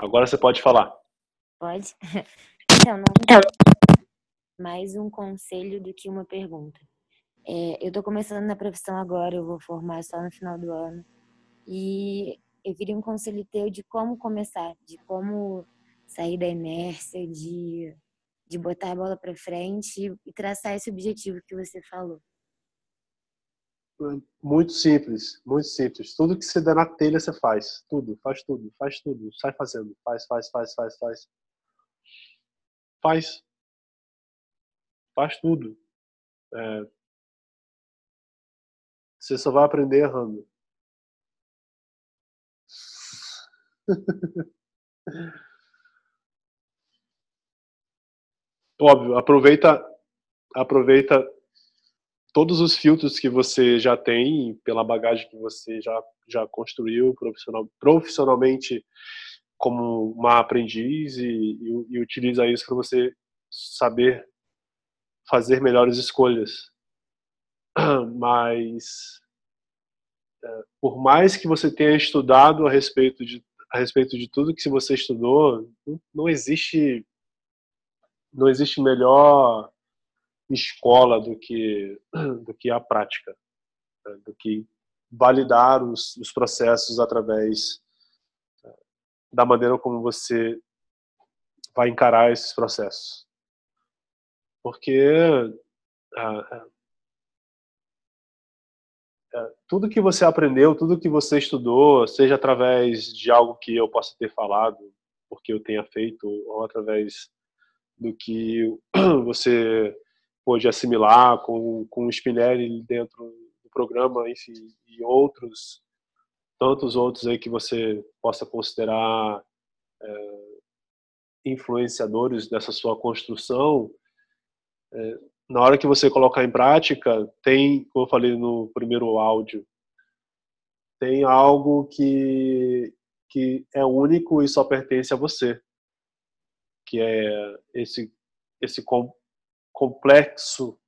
Agora você pode falar. Pode? Então, não mais um conselho do que uma pergunta. É, eu estou começando na profissão agora, eu vou formar só no final do ano. E eu queria um conselho teu de como começar, de como sair da inércia, de, de botar a bola para frente e traçar esse objetivo que você falou. Muito simples, muito simples. Tudo que você der na telha, você faz. Tudo, faz tudo, faz tudo. Sai fazendo. Faz, faz, faz, faz, faz. Faz. Faz tudo. É... Você só vai aprender errando. Óbvio, aproveita, aproveita todos os filtros que você já tem, pela bagagem que você já, já construiu profissional, profissionalmente como uma aprendiz e, e, e utiliza isso para você saber fazer melhores escolhas. Mas, é, por mais que você tenha estudado a respeito de, a respeito de tudo que você estudou, não existe não existe melhor escola do que, do que a prática, né? do que validar os, os processos através né, da maneira como você vai encarar esses processos. Porque ah, ah, tudo que você aprendeu, tudo que você estudou, seja através de algo que eu possa ter falado, porque eu tenha feito, ou através do que você pôde assimilar com, com o Spinelli dentro do programa, enfim, e outros, tantos outros aí que você possa considerar é, influenciadores dessa sua construção, é, na hora que você colocar em prática, tem, como eu falei no primeiro áudio, tem algo que, que é único e só pertence a você, que é esse, esse complexo,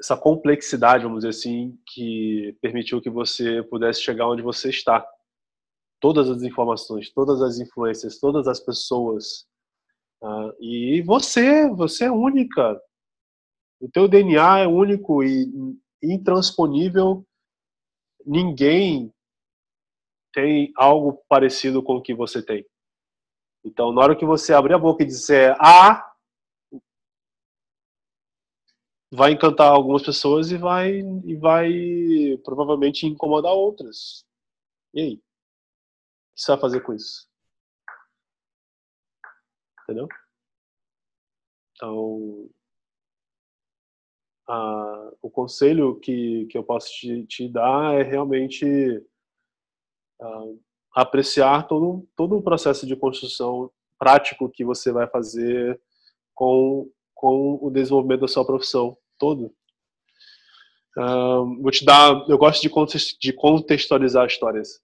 essa complexidade, vamos dizer assim, que permitiu que você pudesse chegar onde você está. Todas as informações, todas as influências, todas as pessoas. Uh, e você, você é única. O teu DNA é único e intransponível. Ninguém tem algo parecido com o que você tem. Então, na hora que você abrir a boca e disser A, vai encantar algumas pessoas e vai e vai provavelmente incomodar outras. E aí? O que você vai fazer com isso? Entendeu? Então, a, o conselho que, que eu posso te, te dar é realmente apreciar todo, todo o processo de construção prático que você vai fazer com com o desenvolvimento da sua profissão todo. Uh, vou te dar, eu gosto de contextualizar histórias.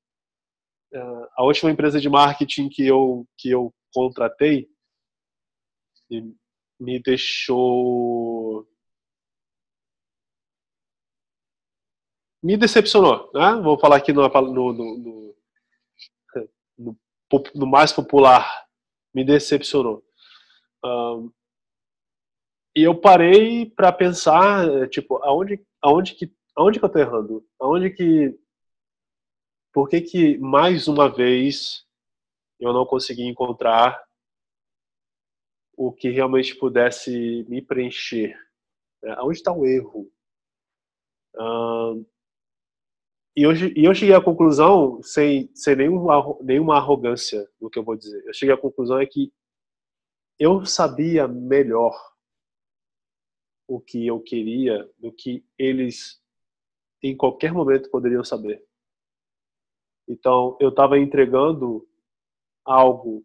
Uh, a última empresa de marketing que eu que eu contratei me deixou me decepcionou, né? Vou falar aqui no, no, no, no, no mais popular, me decepcionou. E eu parei para pensar, tipo, aonde, aonde que, aonde que eu tô errando? Aonde que, por que que mais uma vez eu não consegui encontrar o que realmente pudesse me preencher? Né? Aonde está o erro? Uh, e, eu, e eu cheguei à conclusão, sem, sem nenhuma, nenhuma arrogância do que eu vou dizer, eu cheguei à conclusão é que eu sabia melhor o que eu queria do que eles em qualquer momento poderiam saber. Então, eu estava entregando algo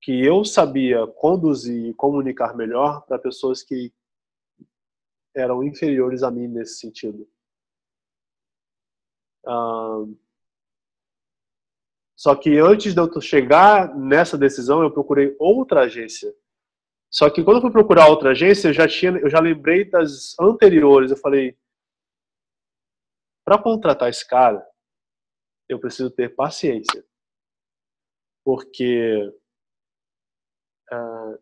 que eu sabia conduzir e comunicar melhor para pessoas que eram inferiores a mim nesse sentido. só que antes de eu chegar nessa decisão, eu procurei outra agência só que quando eu fui procurar outra agência, eu já tinha, eu já lembrei das anteriores. Eu falei, para contratar esse cara, eu preciso ter paciência. porque uh,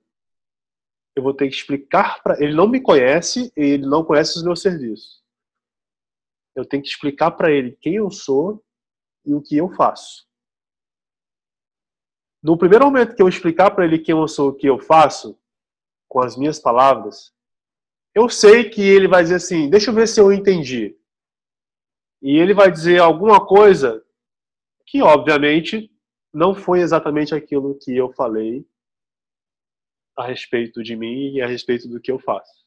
eu vou ter que explicar para ele não me conhece e ele não conhece os meus serviços. Eu tenho que explicar para ele quem eu sou e o que eu faço. No primeiro momento que eu explicar para ele quem eu sou, o que eu faço, com as minhas palavras, eu sei que ele vai dizer assim: deixa eu ver se eu entendi. E ele vai dizer alguma coisa que, obviamente, não foi exatamente aquilo que eu falei a respeito de mim e a respeito do que eu faço.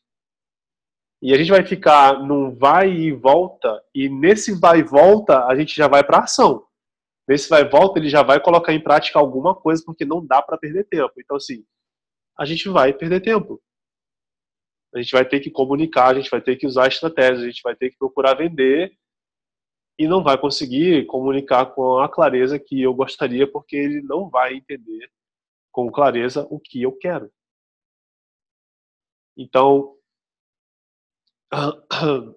E a gente vai ficar num vai e volta, e nesse vai e volta a gente já vai para ação. Nesse vai e volta ele já vai colocar em prática alguma coisa, porque não dá para perder tempo. Então, assim, a gente vai perder tempo. A gente vai ter que comunicar, a gente vai ter que usar estratégias, a gente vai ter que procurar vender e não vai conseguir comunicar com a clareza que eu gostaria, porque ele não vai entender com clareza o que eu quero. Então,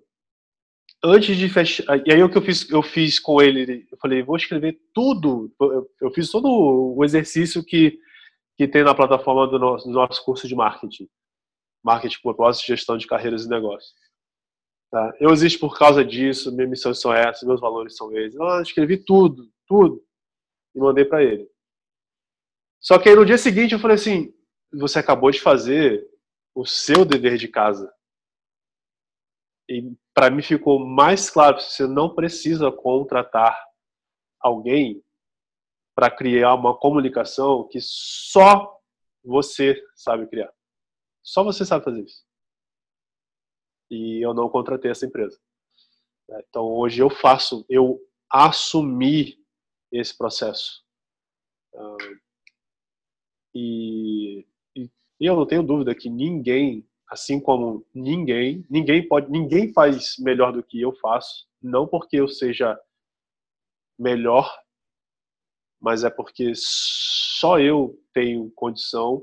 antes de fechar, e aí o que eu fiz, eu fiz com ele, eu falei, vou escrever tudo, eu fiz todo o exercício que que tem na plataforma do nosso, do nosso curso de marketing, marketing, propósito, gestão de carreiras e negócios. Tá? Eu existo por causa disso, minhas missões são essas, meus valores são esses. Eu escrevi tudo, tudo, e mandei para ele. Só que aí no dia seguinte eu falei assim: você acabou de fazer o seu dever de casa. E para mim ficou mais claro: você não precisa contratar alguém para criar uma comunicação que só você sabe criar. Só você sabe fazer isso. E eu não contratei essa empresa. Então hoje eu faço, eu assumi esse processo. E, e, eu não tenho dúvida que ninguém, assim como ninguém, ninguém pode, ninguém faz melhor do que eu faço. Não porque eu seja melhor, mas é porque só eu tenho condição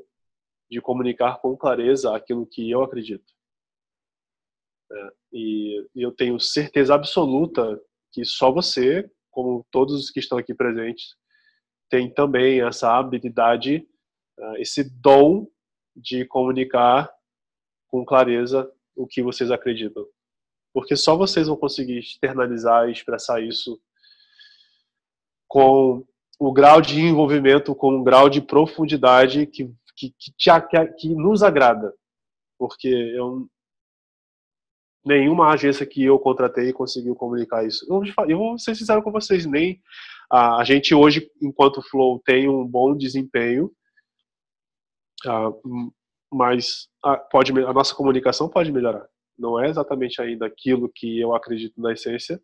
de comunicar com clareza aquilo que eu acredito. É, e, e eu tenho certeza absoluta que só você, como todos os que estão aqui presentes, tem também essa habilidade, é, esse dom de comunicar com clareza o que vocês acreditam. Porque só vocês vão conseguir externalizar e expressar isso com o grau de envolvimento com um grau de profundidade que, que, que, te, que, nos agrada. Porque eu, nenhuma agência que eu contratei conseguiu comunicar isso. Eu, eu vou ser sincero com vocês, nem a, a gente hoje, enquanto Flow, tem um bom desempenho, uh, mas a, pode, a nossa comunicação pode melhorar. Não é exatamente ainda aquilo que eu acredito na essência,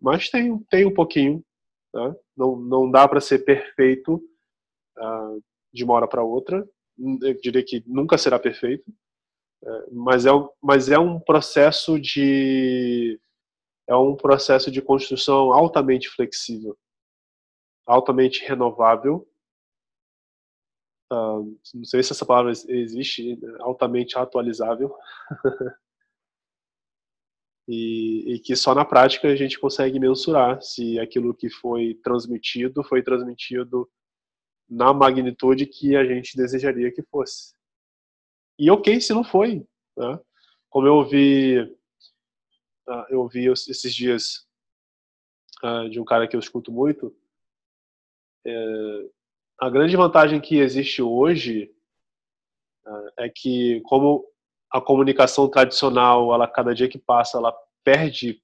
mas tem, tem um pouquinho né? Não, não dá para ser perfeito uh, de uma hora para outra. Eu diria que nunca será perfeito, uh, mas, é, mas é um processo de é um processo de construção altamente flexível, altamente renovável. Uh, não sei se essa palavra existe, altamente atualizável. e, e, que só na prática a gente consegue mensurar se aquilo que foi transmitido foi transmitido na magnitude que a gente desejaria que fosse. E ok se não foi. Né? Como eu ouvi, uh, eu ouvi esses dias uh, de um cara que eu escuto muito, é, a grande vantagem que existe hoje uh, é que como a comunicação tradicional, ela cada dia que passa, ela perde,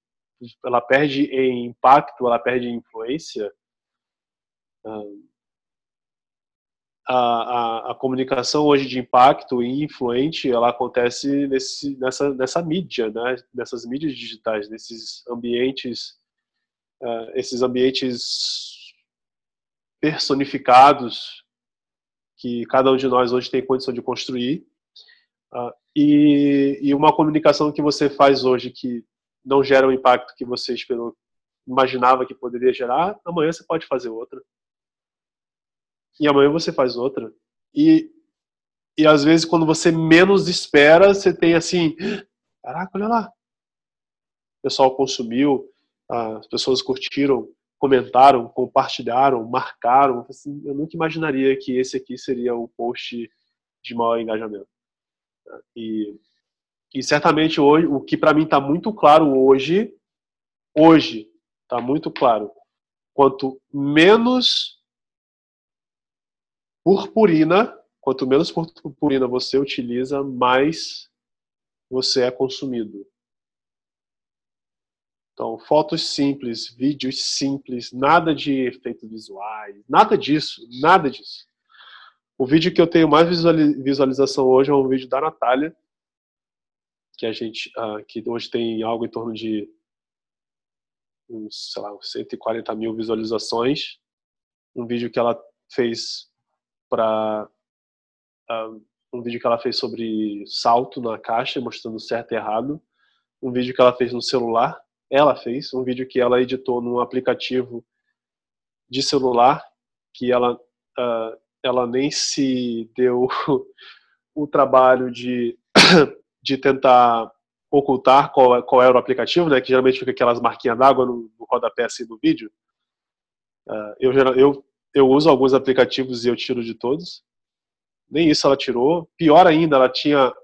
ela perde em impacto, ela perde em influência. A, a, a, comunicação hoje de impacto e influente, ela acontece nesse, nessa, nessa mídia, né? nessas mídias digitais, nesses ambientes, uh, esses ambientes personificados que cada um de nós hoje tem condição de construir. Uh, e, e uma comunicação que você faz hoje que não gera o impacto que você esperou, imaginava que poderia gerar, amanhã você pode fazer outra. E amanhã você faz outra. E, e às vezes, quando você menos espera, você tem assim: caraca, olha lá. O pessoal consumiu, as pessoas curtiram, comentaram, compartilharam, marcaram. Assim, eu nunca imaginaria que esse aqui seria o post de maior engajamento. E, e certamente hoje, o que para mim está muito claro hoje, hoje está muito claro, quanto menos purpurina, quanto menos purpurina você utiliza, mais você é consumido. Então, fotos simples, vídeos simples, nada de efeitos visuais, nada disso, nada disso. O vídeo que eu tenho mais visualização hoje é um vídeo da Natália, que a gente, uh, que hoje tem algo em torno de sei lá, 140 mil visualizações. Um vídeo que ela fez para uh, ah, um vídeo que ela fez sobre salto na caixa, mostrando certo e errado. Um vídeo que ela fez no celular, ela fez. Um vídeo que ela editou num aplicativo de celular, que ela uh, ela nem se deu o trabalho de, de tentar ocultar qual, qual era o aplicativo, né? Que geralmente fica aquelas marquinhas d'água no, no rodapé assim do vídeo. Uh, eu, eu, eu uso alguns aplicativos e eu tiro de todos. Nem isso ela tirou. Pior ainda, ela tinha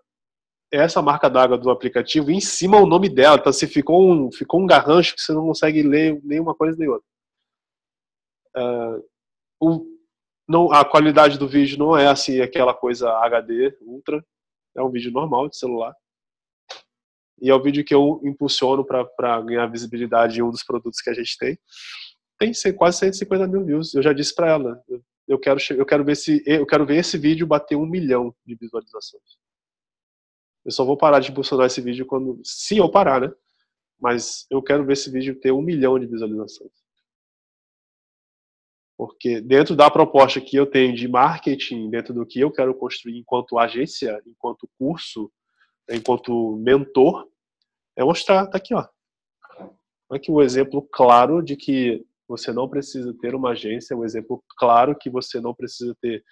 essa marca d'água do aplicativo em cima o nome dela. Então, se ficou um, ficou um garrancho que você não consegue ler nenhuma coisa nem outra. Uh, o, não, a qualidade do vídeo não é assim aquela coisa HD ultra, é um vídeo normal de celular. E é o vídeo que eu impulsiono para ganhar visibilidade em um dos produtos que a gente tem. Tem quase 150 mil views. Eu já disse para ela, eu quero, eu quero ver se eu quero ver esse vídeo bater um milhão de visualizações. Eu só vou parar de impulsionar esse vídeo quando, se eu parar, né? Mas eu quero ver esse vídeo ter um milhão de visualizações. Porque dentro da proposta que eu tenho de marketing, dentro do que eu quero construir enquanto agência, enquanto curso, enquanto mentor, é mostrar, tá aqui, ó. Aqui um exemplo claro de que você não precisa ter uma agência, um exemplo claro que você não precisa ter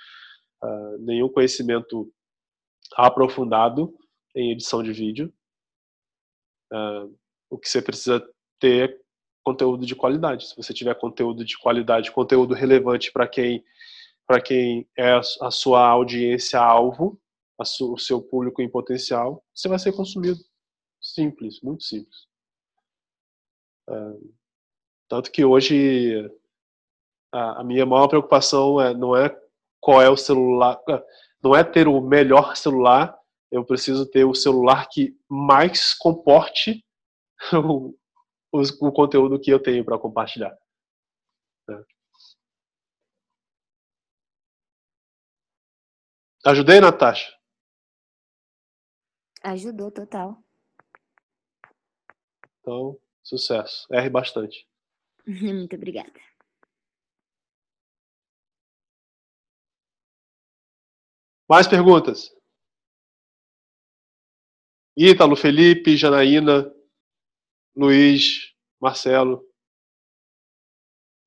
uh, nenhum conhecimento aprofundado em edição de vídeo. Uh, o que você precisa ter conteúdo de qualidade. Se você tiver conteúdo de qualidade, conteúdo relevante para quem para quem é a sua audiência alvo, su, o seu público em potencial, você vai ser consumido. Simples, muito simples. É, tanto que hoje a, a, minha maior preocupação é, não é qual é o celular, não é ter o melhor celular, eu preciso ter o celular que mais comporte o, o conteúdo que eu tenho para compartilhar. Né? Ajudei, Natasha? Ajudou, total. Então, sucesso. Erre bastante. Muito obrigada. Mais perguntas? Ítalo, Felipe, Janaína, Luiz, Marcelo,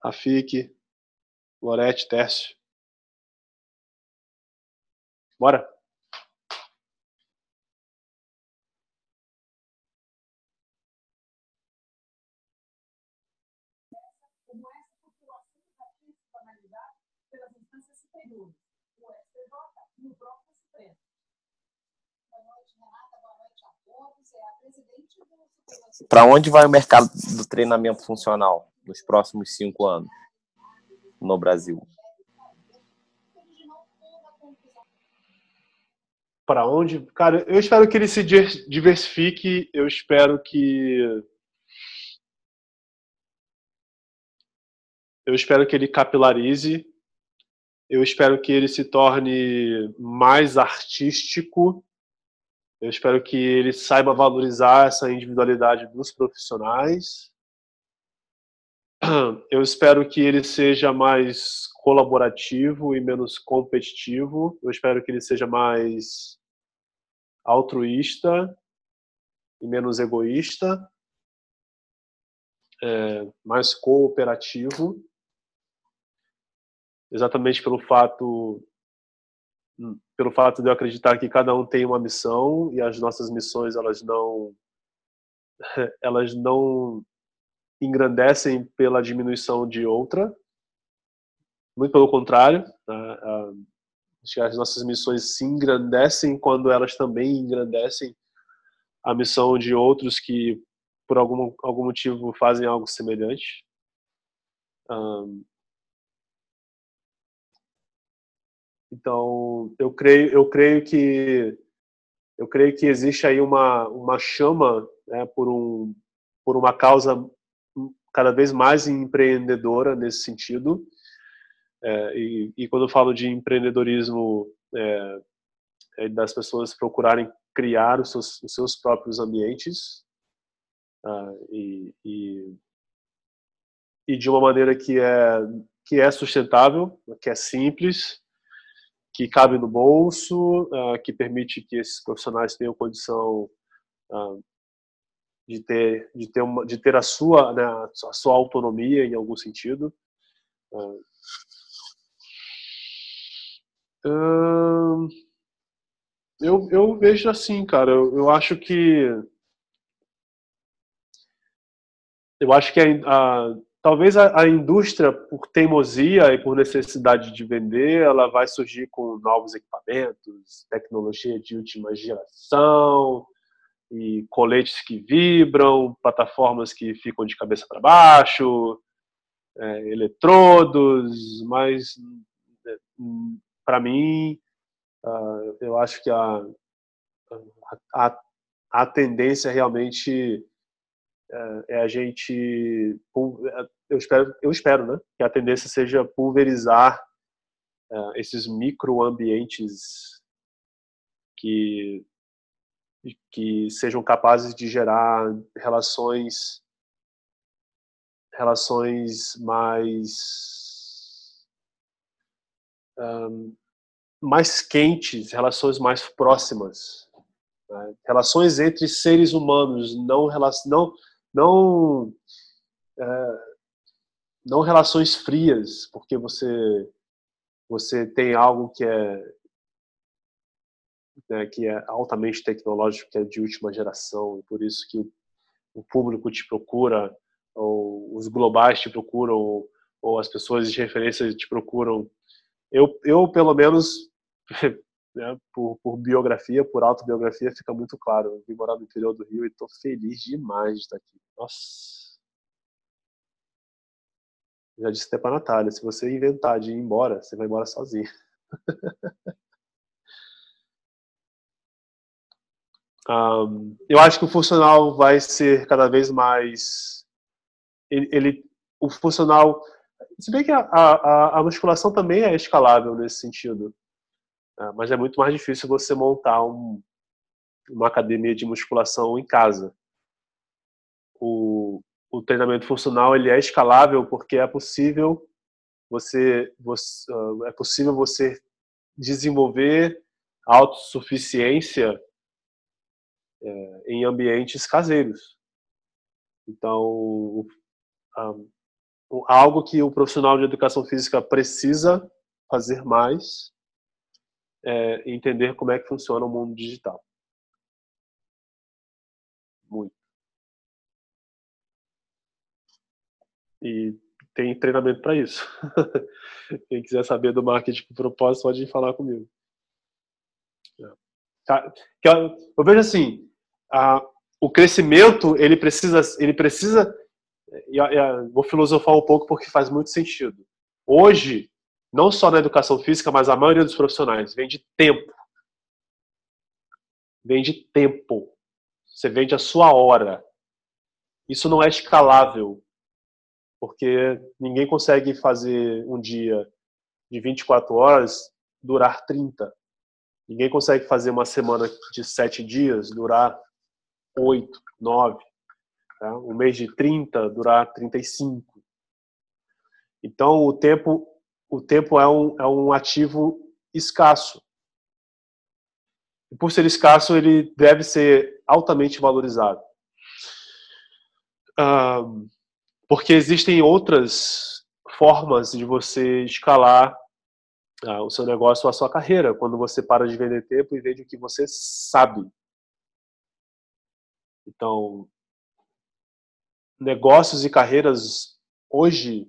Rafik, Lorete, Tércio. Bora? Como essa população está institucionalizada pelas instâncias superiores, o STJ e o próprio Supremo. Boa noite, Renata. Boa noite a todos. É a presidente do para onde vai o mercado do treinamento funcional nos próximos cinco anos no Brasil? Para onde? Cara, eu espero que ele se diversifique. Eu espero que. Eu espero que ele capilarize. Eu espero que ele se torne mais artístico eu espero que ele saiba valorizar essa individualidade dos profissionais. Eu espero que ele seja mais colaborativo e menos competitivo. Eu espero que ele seja mais altruísta e menos egoísta, é, mais cooperativo, exatamente pelo fato pelo fato de eu acreditar que cada um tem uma missão e as nossas missões elas não elas não engrandecem pela diminuição de outra. Muito pelo contrário, as nossas missões se engrandecem quando elas também engrandecem a missão de outros que, por algum, algum motivo, fazem algo semelhante. Um, então, eu creio, eu creio que eu creio que existe aí uma uma chama né, por um por uma causa cada vez mais empreendedora nesse sentido. É, e, e, quando eu falo de empreendedorismo, é, é das pessoas procurarem criar os seus, os seus próprios ambientes uh, e, e, e, de uma maneira que é, que é sustentável, que é simples, que cabe no bolso, uh, que permite que esses profissionais tenham condição uh, de ter de ter uma, de ter a sua né, a sua autonomia em algum sentido. Uh, eu, eu vejo assim cara eu, eu acho que eu acho que a, a talvez a, a, indústria por teimosia e por necessidade de vender ela vai surgir com novos equipamentos tecnologia de última geração e coletes que vibram, plataformas que ficam de cabeça para baixo, é, eletrodos, mas para mim, uh, eu acho que a, a, a tendência realmente é, é a gente, eu espero, eu espero, né, que a tendência seja pulverizar uh, esses microambientes que que sejam capazes de gerar relações relações mais um, mais quentes, relações mais próximas, né? relações entre seres humanos, não não não é, não relações frias, porque você você tem algo que é né, que é altamente tecnológico, que é de última geração, e por isso que o, público te procura, ou os globais te procuram, ou, ou as pessoas de referência te procuram. Eu, eu pelo menos, né, por, por, biografia, por autobiografia, fica muito claro. Eu vim morar no interior do Rio e estou feliz demais de estar aqui. Nossa! Já disse até para Natália, se você inventar de ir embora, você vai embora sozinho. Um, eu acho que o funcional vai ser cada vez mais. Ele, ele o funcional. Se bem que a, a, a, musculação também é escalável nesse sentido, mas é muito mais difícil você montar um, uma academia de musculação em casa. O, o treinamento funcional ele é escalável porque é possível você, você uh, é possível você desenvolver autossuficiência é, em ambientes caseiros. Então, um, algo que o profissional de educação física precisa fazer mais é entender como é que funciona o mundo digital. Muito. E tem treinamento para isso. Quem quiser saber do marketing com propósito, pode falar comigo. Tá? Eu vejo assim, a, o crescimento ele precisa, ele precisa, e, e, vou filosofar um pouco porque faz muito sentido. Hoje, não só na educação física, mas a maioria dos profissionais vende tempo. Vende tempo. Você vende a sua hora. Isso não é escalável, porque ninguém consegue fazer um dia de 24 horas durar 30. Ninguém consegue fazer uma semana de 7 dias durar 8, 9. Tá? Um mês de 30 durar 35. Então, o tempo, o tempo é, um, é um ativo escasso. E por ser escasso, ele deve ser altamente valorizado. Um, porque existem outras formas de você escalar uh, o seu negócio ou a sua carreira, quando você para de vender tempo e vende o que você sabe. Então, negócios e carreiras hoje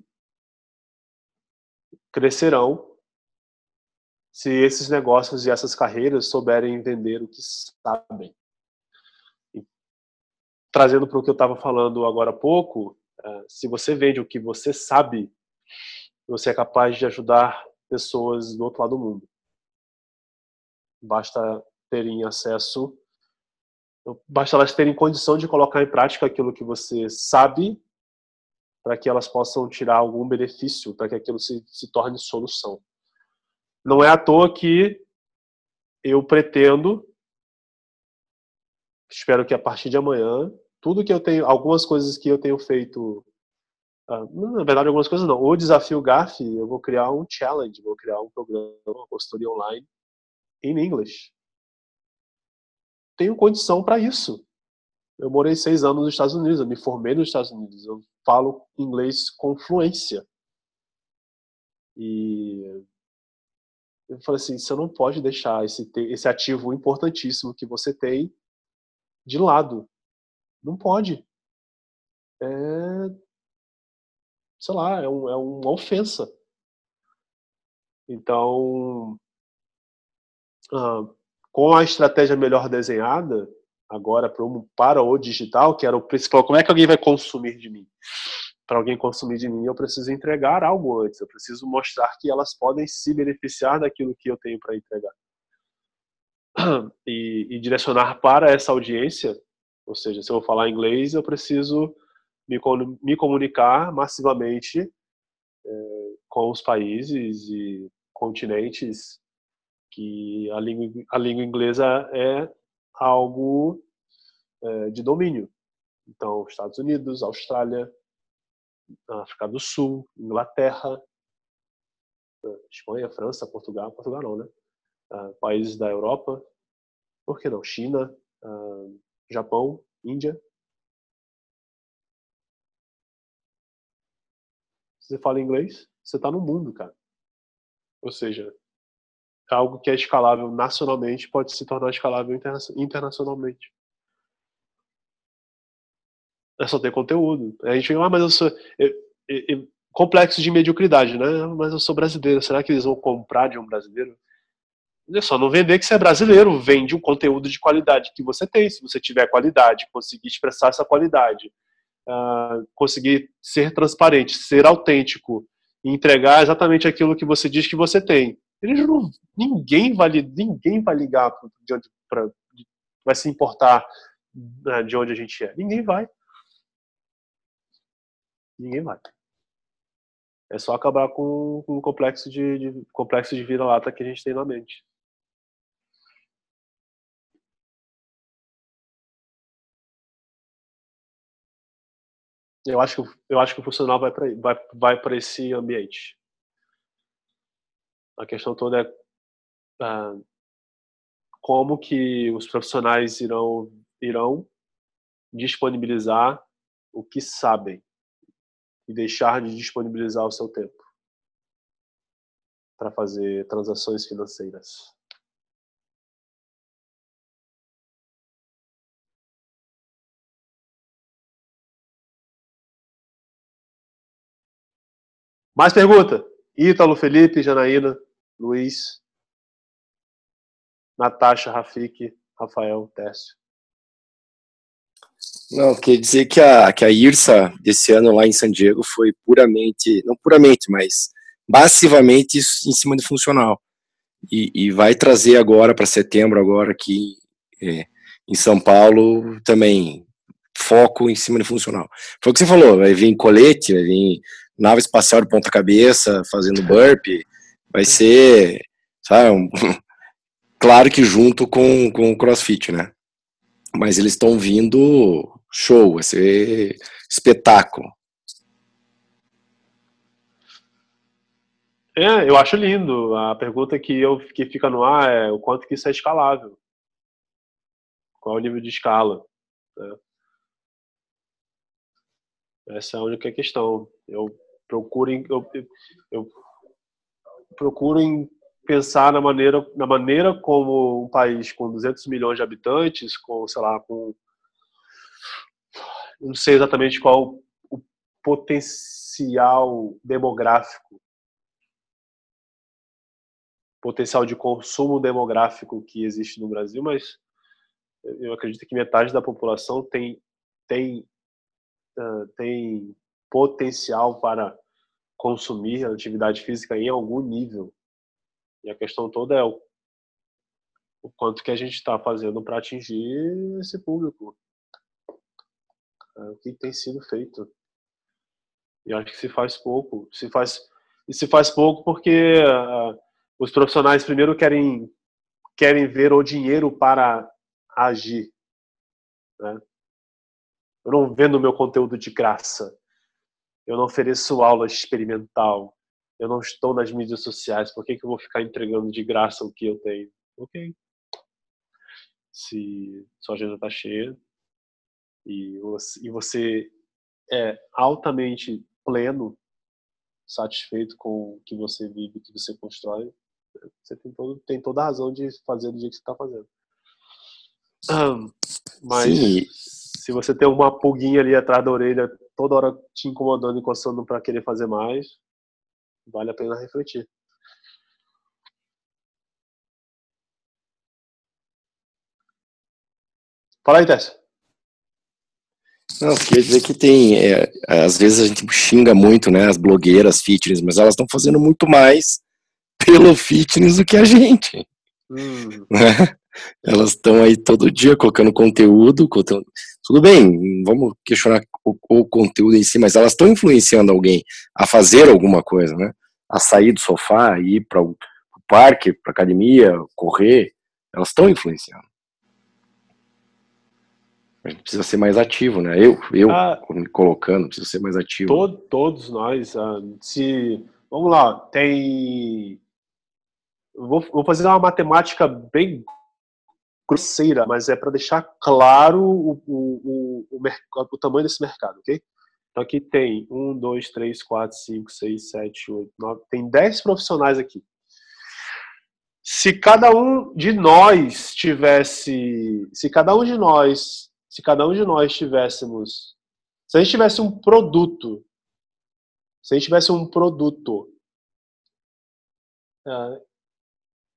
crescerão se esses negócios e essas carreiras souberem vender o que sabem. E, trazendo para o que eu estava falando agora há pouco, é, se você vende o que você sabe, você é capaz de ajudar pessoas do outro lado do mundo. Basta terem acesso, basta elas terem condição de colocar em prática aquilo que você sabe, para que elas possam tirar algum benefício, para que aquilo se, se torne solução. Não é à toa que eu pretendo, espero que a partir de amanhã, tudo que eu tenho, algumas coisas que eu tenho feito, ah, na verdade algumas coisas não, o desafio GAF, eu vou criar um challenge, vou criar um programa, uma consultoria online em inglês. Tenho condição para isso. Eu morei seis anos nos Estados Unidos, eu me formei nos Estados Unidos, eu falo inglês com fluência. E eu falei assim, você não pode deixar esse, esse ativo importantíssimo que você tem de lado. Não pode. É, sei lá, é, um, é uma ofensa. Então, ah, com a estratégia melhor desenhada, agora para o, para o digital, que era o principal, como é que alguém vai consumir de mim? Para alguém consumir de mim, eu preciso entregar algo antes, eu preciso mostrar que elas podem se beneficiar daquilo que eu tenho para entregar. E, e, direcionar para essa audiência, ou seja, se eu vou falar inglês, eu preciso me, me comunicar massivamente é, com os países e continentes que a língua, a língua inglesa é algo é, de domínio. Então, Estados Unidos, Austrália, África do Sul, Inglaterra, Espanha, França, Portugal, Portugal não, né? Uh, países da Europa, por que não? China, uh, Japão, Índia. Você fala inglês, você está no mundo, cara. Ou seja, algo que é escalável nacionalmente pode se tornar escalável interna internacionalmente. É só ter conteúdo. A gente ah, mas eu sou. Complexo de mediocridade, né? Mas eu sou brasileiro. Será que eles vão comprar de um brasileiro? É só não vender que você é brasileiro. Vende um conteúdo de qualidade que você tem. Se você tiver qualidade, conseguir expressar essa qualidade, uh, conseguir ser transparente, ser autêntico entregar exatamente aquilo que você diz que você tem eles não, ninguém vai ninguém vai ligar de onde pra, vai se importar né, de onde a gente é. Ninguém vai. Ninguém vai. É só acabar com, com o complexo de, de complexo de vira-lata que a gente tem na mente. Eu acho que eu acho que o funcional vai para vai, vai para esse ambiente. A questão toda é ah, como que os profissionais irão, irão disponibilizar o que sabem e deixar de disponibilizar o seu tempo para fazer transações financeiras. Mais pergunta? Ítalo, Felipe, Janaína. Luiz, Natasha, Rafik, Rafael, Técio. Não, quer dizer que a, que a IRSA desse ano lá em San Diego foi puramente, não puramente, mas massivamente em cima de funcional. E, e vai trazer agora para setembro, agora aqui é, em São Paulo, também foco em cima de funcional. Foi o que você falou, vai vir colete, vai vir nave espacial de ponta cabeça, fazendo burp, vai ser, sabe, um, claro que junto com, com o CrossFit, né? Mas eles estão vindo show, vai ser espetáculo. É, eu acho lindo. A pergunta que, eu, que fica no ar é o quanto que isso é escalável. Qual é o nível de escala? Né? Essa é a única questão. Eu procuro, eu, eu procurem pensar na maneira, na maneira como um país com 200 milhões de habitantes, com, sei lá, com não sei exatamente qual o potencial demográfico, potencial de consumo demográfico que existe no Brasil, mas eu acredito que metade da população tem tem uh, tem potencial para consumir atividade física em algum nível. E a questão toda é o, o quanto que a gente está fazendo para atingir esse público. É, o que tem sido feito. E acho que se faz pouco. Se faz, e se faz pouco porque uh, os profissionais primeiro querem, querem ver o dinheiro para agir. Né? Eu não vendo meu conteúdo de graça. Eu não ofereço aula experimental. Eu não estou nas mídias sociais. Por que, que eu vou ficar entregando de graça o que eu tenho? Ok. Se sua agenda está cheia e você, é altamente pleno, satisfeito com o que você vive, o que você constrói, você tem, todo, tem toda a razão de fazer do jeito que você está fazendo. Mas Sim. se você tem uma pulguinha ali atrás da orelha, toda hora te incomodando e coçando para querer fazer mais, vale a pena refletir. Fala aí, Tess. Não, queria dizer que tem, é, às vezes a gente xinga muito, né, as blogueiras fitness, mas elas estão fazendo muito mais pelo fitness do que a gente. Hum. Né? Elas estão aí todo dia colocando conteúdo, conteúdo, Tudo bem, vamos questionar o, o conteúdo em si, mas elas estão influenciando alguém a fazer alguma coisa, né? A sair do sofá, ir para o parque, para academia, correr. Elas estão influenciando. A gente precisa ser mais ativo, né? Eu, eu ah, me colocando, preciso ser mais ativo. Todo, todos nós, ah, se vamos lá, tem vou, vou fazer uma matemática bem grosseira, mas é para deixar claro o, o, o, o, o tamanho desse mercado, ok? Então aqui tem 1, 2, 3, 4, 5, 6, 7, 8, 9, tem 10 profissionais aqui. Se cada um de nós tivesse, se cada um de nós, se cada um de nós tivéssemos, se a gente tivesse um produto, se a gente tivesse um produto, uh,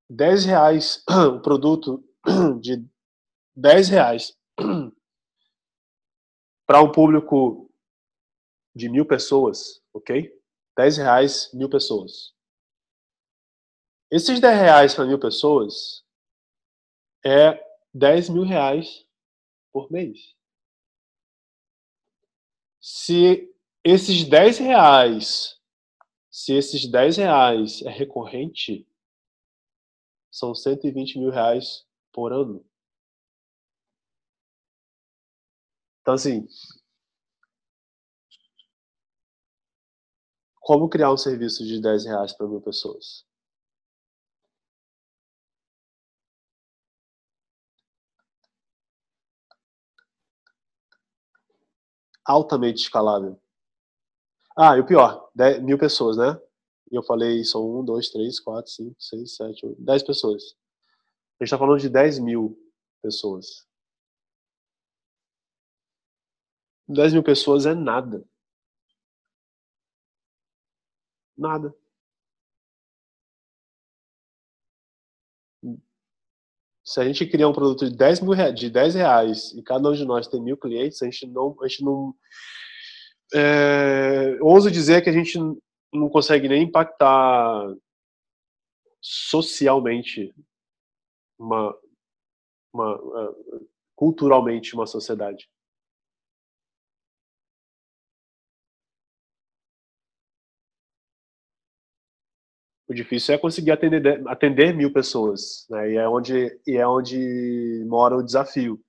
10 reais o produto de 10 reais para um público de mil pessoas, ok? 10 reais, mil pessoas. Esses 10 reais para mil pessoas é 10 mil reais por mês. Se esses 10 reais, se esses 10 reais é recorrente, são 120 mil reais por ano. Então, assim, como criar um serviço de 10 reais para mil pessoas? Altamente escalável. Ah, e o pior, 10, mil pessoas, né? E eu falei, são 1, 2, 3, 4, 5, 6, 7, 8, 10 pessoas. A gente está falando de 10 mil pessoas. 10 mil pessoas é nada. Nada. Se a gente criar um produto de 10, mil, de 10 reais e cada um de nós tem mil clientes, a gente não. A gente não é, ouso dizer que a gente não consegue nem impactar socialmente uma, uma uh, culturalmente uma sociedade. O difícil é conseguir atender, atender mil pessoas, né? E é onde e é onde mora o desafio,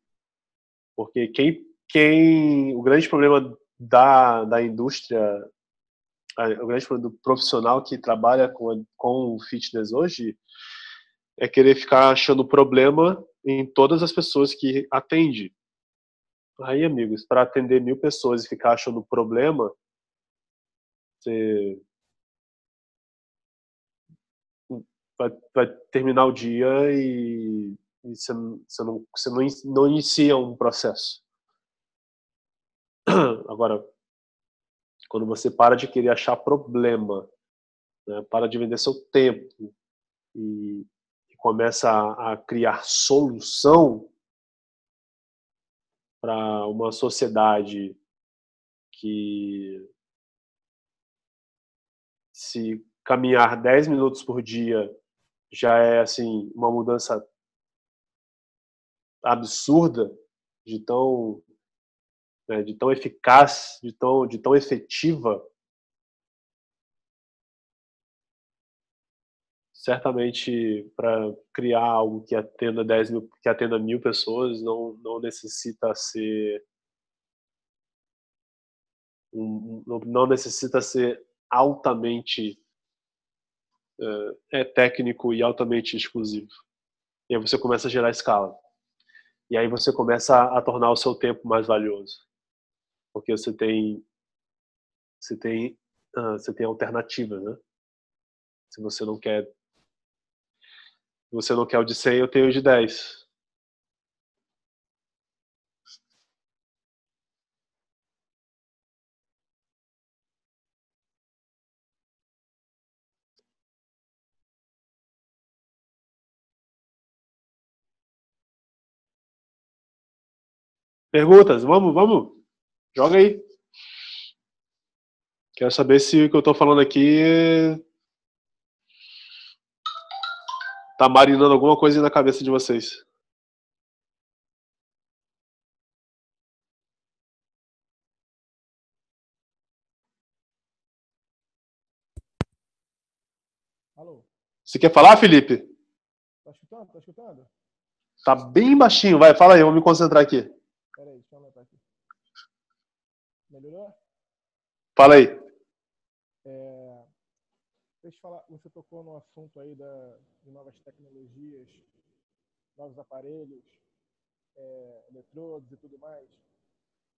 porque quem quem o grande problema da, da indústria o grande problema do profissional que trabalha com, com o fitness hoje é querer ficar achando problema em todas as pessoas que atende. Aí, amigos, para atender mil pessoas e ficar achando problema, você vai, vai terminar o dia e, e você, você, não, você não, não inicia um processo. Agora, quando você para de querer achar problema, né, para de vender seu tempo e, começa a, a criar solução para uma sociedade que se caminhar 10 minutos por dia já é assim uma mudança absurda de tão né, de tão eficaz, de tão de tão efetiva, certamente para criar algo que atenda 10 mil, que atenda mil pessoas não não necessita ser um, não, necessita ser altamente é técnico e altamente exclusivo. E aí você começa a gerar escala. E aí você começa a tornar o seu tempo mais valioso. Porque você tem você tem uh, você tem alternativa, né? Se você não quer você não quer o de 100, eu tenho o de 10. Perguntas? Vamos, vamos. Joga aí. Quero saber se o que eu estou falando aqui tá marinando alguma coisa na cabeça de vocês. Alô? Você quer falar, Felipe? Tá escutando? Tá escutando? Tá bem baixinho, vai, fala aí, vou me concentrar aqui. Peraí, deixa eu anotar aqui. Melhorou? Fala aí. Eu falar, você tocou no assunto aí da, de novas tecnologias, novos aparelhos, é, eletrodos e tudo mais.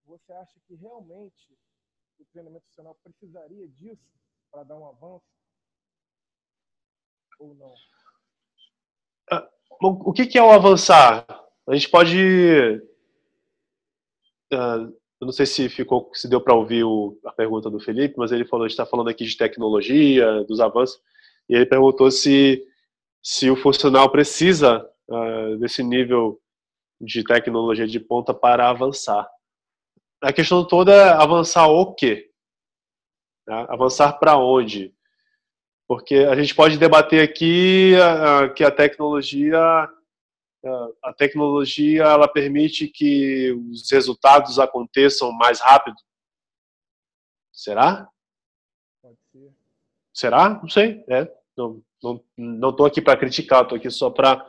Você acha que realmente o treinamento funcional precisaria disso para dar um avanço? Ou não? Ah, o que é o avançar? A gente pode Uh, eu não sei se ficou, se deu para ouvir o, a pergunta do Felipe, mas ele falou, está falando aqui de tecnologia, dos avanços, e ele perguntou se se o funcional precisa uh, desse nível de tecnologia de ponta para avançar. A questão toda é avançar o quê? Né? Avançar para onde? Porque a gente pode debater aqui uh, que a tecnologia a tecnologia ela permite que os resultados aconteçam mais rápido? Será? Pode ser. Será? Não sei. É, não não não estou aqui para criticar, estou aqui só para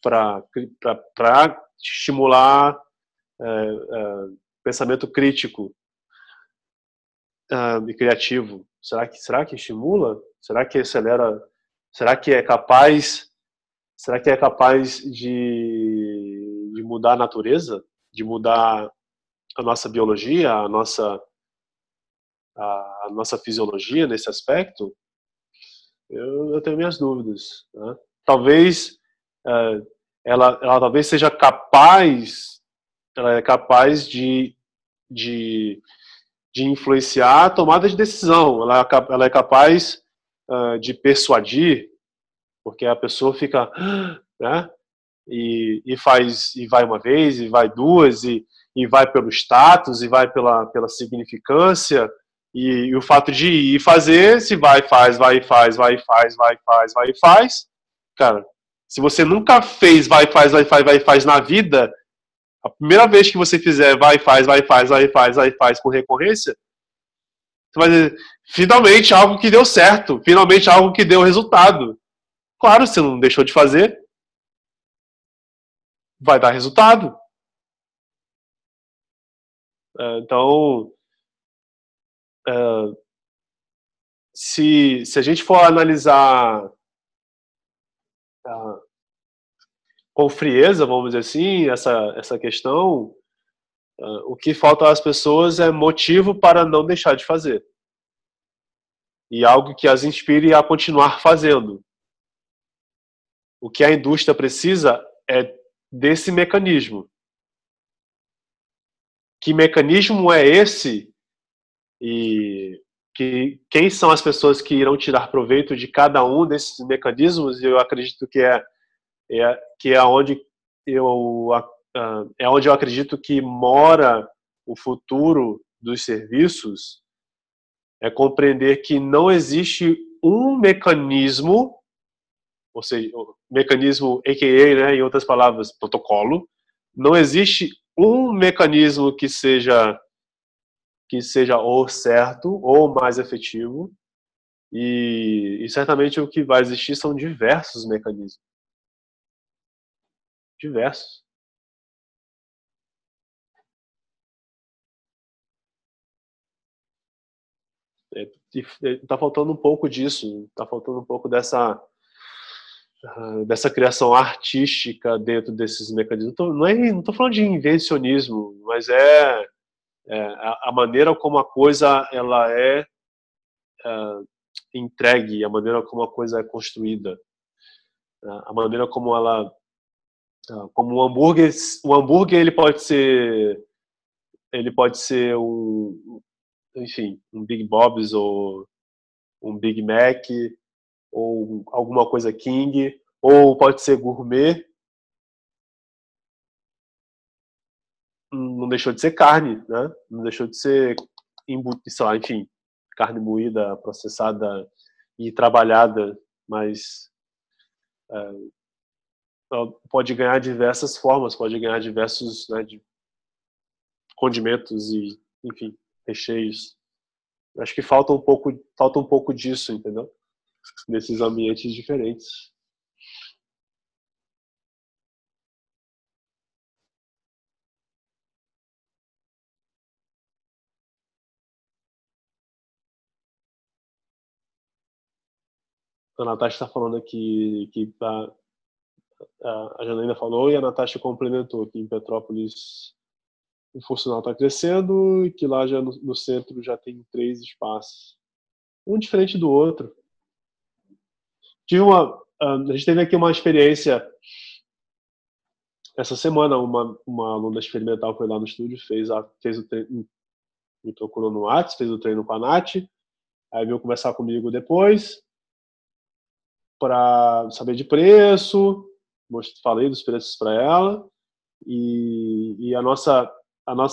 para estimular é, é, pensamento crítico é, e criativo. Será que será que estimula? Será que acelera? Será que é capaz será que é capaz de, de mudar a natureza? De mudar a nossa biologia, a nossa, a, a nossa fisiologia nesse aspecto? Eu, eu tenho minhas dúvidas. Né? Talvez uh, ela, ela talvez seja capaz, ela é capaz de, de, de influenciar a tomada de decisão. Ela, é ela é capaz uh, de persuadir porque a pessoa fica, né? E, e faz e vai uma vez e vai duas e, e vai pelo status e vai pela, pela significância e, e o fato de ir fazer se vai faz vai faz vai faz vai faz vai faz cara se você nunca fez vai faz vai faz vai faz na vida a primeira vez que você fizer vai faz vai faz vai faz vai faz com recorrência você vai dizer, finalmente algo que deu certo finalmente algo que deu resultado Claro, se não deixou de fazer, vai dar resultado. É, então, é, se, se a gente for analisar é, com frieza, vamos dizer assim, essa, essa questão, o que falta às pessoas é motivo para não deixar de fazer. E algo que as inspire a continuar fazendo. O que a indústria precisa é desse mecanismo. que mecanismo é esse e que quem são as pessoas que irão tirar proveito de cada um desses mecanismos? Eu acredito que é, é que é onde eu é onde eu acredito que mora o futuro dos serviços. É compreender que não existe um mecanismo, ou seja, mecanismo AKA, né, em outras palavras, protocolo, não existe um mecanismo que seja que seja ou certo ou mais efetivo. E, e certamente o que vai existir são diversos mecanismos. Diversos. Está faltando um pouco disso, está faltando um pouco dessa dessa criação artística dentro desses mecanismos. Não é, não estou falando de invencionismo, mas é, é, a maneira como a coisa ela é, é entregue, a maneira como a coisa é construída, a maneira como ela, como o hambúrguer, o hambúrguer ele pode ser, ele pode ser um, enfim, um Big Bob's ou um Big Mac ou alguma coisa King, ou pode ser gourmet. Não deixou de ser carne, né? Não deixou de ser, lá, enfim, carne moída, processada e trabalhada, mas é, pode ganhar diversas formas, pode ganhar diversos né, condimentos e, enfim, recheios. Acho que falta um pouco, falta um pouco disso, entendeu? Nesses ambientes diferentes. A Natasha está falando aqui que a, a Janaína falou e a Natasha complementou que em Petrópolis o funcional está crescendo e que lá já no, no, centro já tem três espaços, um diferente do outro. Tive uma, a gente teve aqui uma experiência essa semana, uma, uma aluna experimental foi lá no estúdio, fez, a, fez o treino, me procurou no WhatsApp, fez o treino com a Nath, aí veio conversar comigo depois para saber de preço, falei dos preços para ela e, e a nossa a nossa